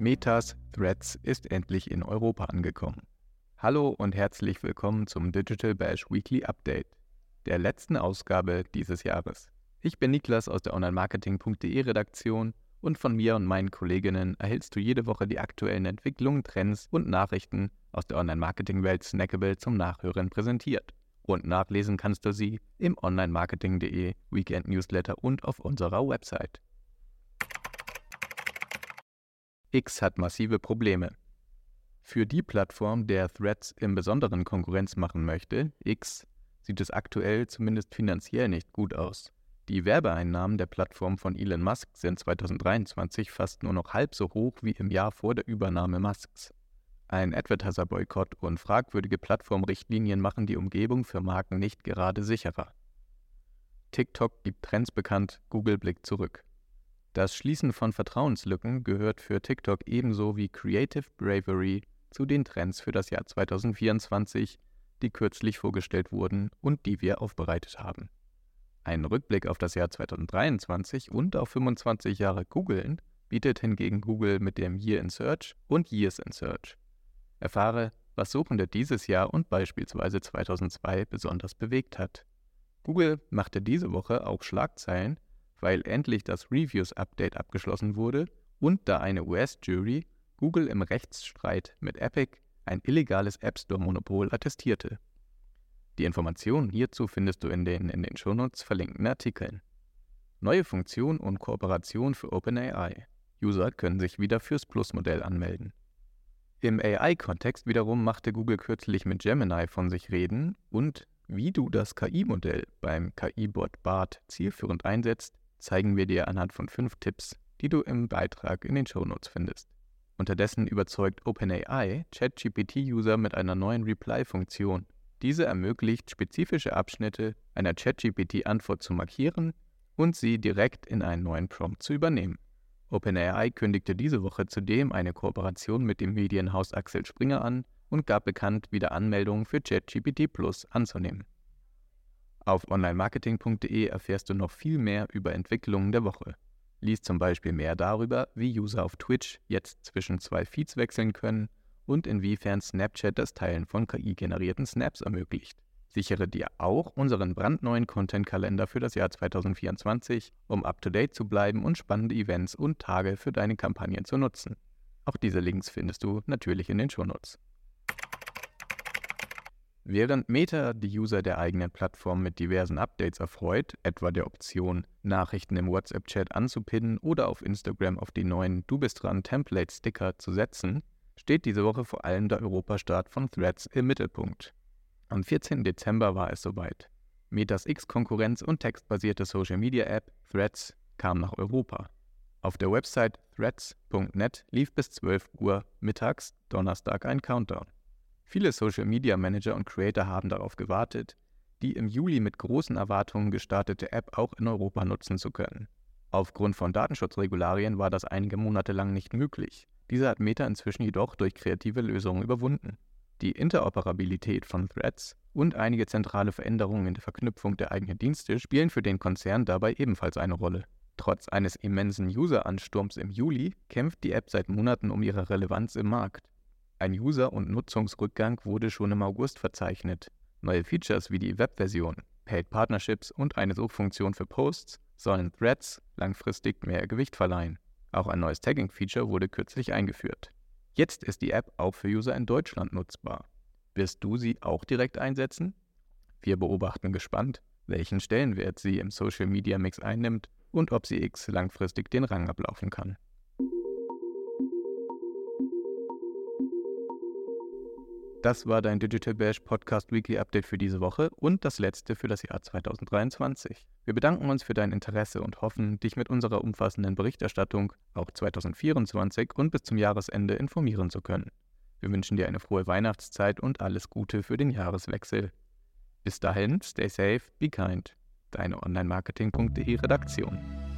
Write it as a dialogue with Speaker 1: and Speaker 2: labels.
Speaker 1: Metas Threads ist endlich in Europa angekommen. Hallo und herzlich willkommen zum Digital Bash Weekly Update, der letzten Ausgabe dieses Jahres. Ich bin Niklas aus der Onlinemarketing.de Redaktion und von mir und meinen Kolleginnen erhältst du jede Woche die aktuellen Entwicklungen, Trends und Nachrichten aus der Online-Marketing-Welt Snackable zum Nachhören präsentiert. Und nachlesen kannst du sie im Onlinemarketing.de Weekend Newsletter und auf unserer Website. X hat massive Probleme. Für die Plattform, der Threads im Besonderen Konkurrenz machen möchte, X, sieht es aktuell zumindest finanziell nicht gut aus. Die Werbeeinnahmen der Plattform von Elon Musk sind 2023 fast nur noch halb so hoch wie im Jahr vor der Übernahme Musks. Ein Advertiser-Boykott und fragwürdige Plattformrichtlinien machen die Umgebung für Marken nicht gerade sicherer. TikTok gibt Trends bekannt, Google blickt zurück. Das Schließen von Vertrauenslücken gehört für TikTok ebenso wie Creative Bravery zu den Trends für das Jahr 2024, die kürzlich vorgestellt wurden und die wir aufbereitet haben. Ein Rückblick auf das Jahr 2023 und auf 25 Jahre Googlen bietet hingegen Google mit dem Year in Search und Years in Search. Erfahre, was Suchende dieses Jahr und beispielsweise 2002 besonders bewegt hat. Google machte diese Woche auch Schlagzeilen weil endlich das Reviews-Update abgeschlossen wurde und da eine US-Jury Google im Rechtsstreit mit Epic ein illegales App Store-Monopol attestierte. Die Informationen hierzu findest du in den in den Shownotes verlinkten Artikeln. Neue Funktion und Kooperation für OpenAI. User können sich wieder fürs Plus-Modell anmelden. Im AI-Kontext wiederum machte Google kürzlich mit Gemini von sich reden und wie du das KI-Modell beim KI-Bot BART zielführend einsetzt, zeigen wir dir anhand von fünf Tipps, die du im Beitrag in den Shownotes findest. Unterdessen überzeugt OpenAI ChatGPT-User mit einer neuen Reply-Funktion. Diese ermöglicht, spezifische Abschnitte einer ChatGPT-Antwort zu markieren und sie direkt in einen neuen Prompt zu übernehmen. OpenAI kündigte diese Woche zudem eine Kooperation mit dem Medienhaus Axel Springer an und gab bekannt, wieder Anmeldungen für ChatGPT Plus anzunehmen. Auf onlinemarketing.de erfährst du noch viel mehr über Entwicklungen der Woche. Lies zum Beispiel mehr darüber, wie User auf Twitch jetzt zwischen zwei Feeds wechseln können und inwiefern Snapchat das Teilen von KI-generierten Snaps ermöglicht. Sichere dir auch unseren brandneuen Content-Kalender für das Jahr 2024, um up-to-date zu bleiben und spannende Events und Tage für deine Kampagnen zu nutzen. Auch diese Links findest du natürlich in den Shownotes. Während Meta die User der eigenen Plattform mit diversen Updates erfreut, etwa der Option, Nachrichten im WhatsApp-Chat anzupinnen oder auf Instagram auf die neuen Du bist dran Template-Sticker zu setzen, steht diese Woche vor allem der Europastart von Threads im Mittelpunkt. Am 14. Dezember war es soweit. Metas X-Konkurrenz und textbasierte Social-Media-App Threads kam nach Europa. Auf der Website threads.net lief bis 12 Uhr mittags Donnerstag ein Countdown. Viele Social Media Manager und Creator haben darauf gewartet, die im Juli mit großen Erwartungen gestartete App auch in Europa nutzen zu können. Aufgrund von Datenschutzregularien war das einige Monate lang nicht möglich. Diese hat Meta inzwischen jedoch durch kreative Lösungen überwunden. Die Interoperabilität von Threads und einige zentrale Veränderungen in der Verknüpfung der eigenen Dienste spielen für den Konzern dabei ebenfalls eine Rolle. Trotz eines immensen User-Ansturms im Juli kämpft die App seit Monaten um ihre Relevanz im Markt. Ein User- und Nutzungsrückgang wurde schon im August verzeichnet. Neue Features wie die Webversion, Paid Partnerships und eine Suchfunktion für Posts sollen Threads langfristig mehr Gewicht verleihen. Auch ein neues Tagging-Feature wurde kürzlich eingeführt. Jetzt ist die App auch für User in Deutschland nutzbar. Wirst du sie auch direkt einsetzen? Wir beobachten gespannt, welchen Stellenwert sie im Social Media Mix einnimmt und ob sie X langfristig den Rang ablaufen kann. Das war dein Digital Bash Podcast Weekly Update für diese Woche und das letzte für das Jahr 2023. Wir bedanken uns für dein Interesse und hoffen, dich mit unserer umfassenden Berichterstattung auch 2024 und bis zum Jahresende informieren zu können. Wir wünschen dir eine frohe Weihnachtszeit und alles Gute für den Jahreswechsel. Bis dahin, stay safe, be kind. Deine Online-Marketing.de Redaktion.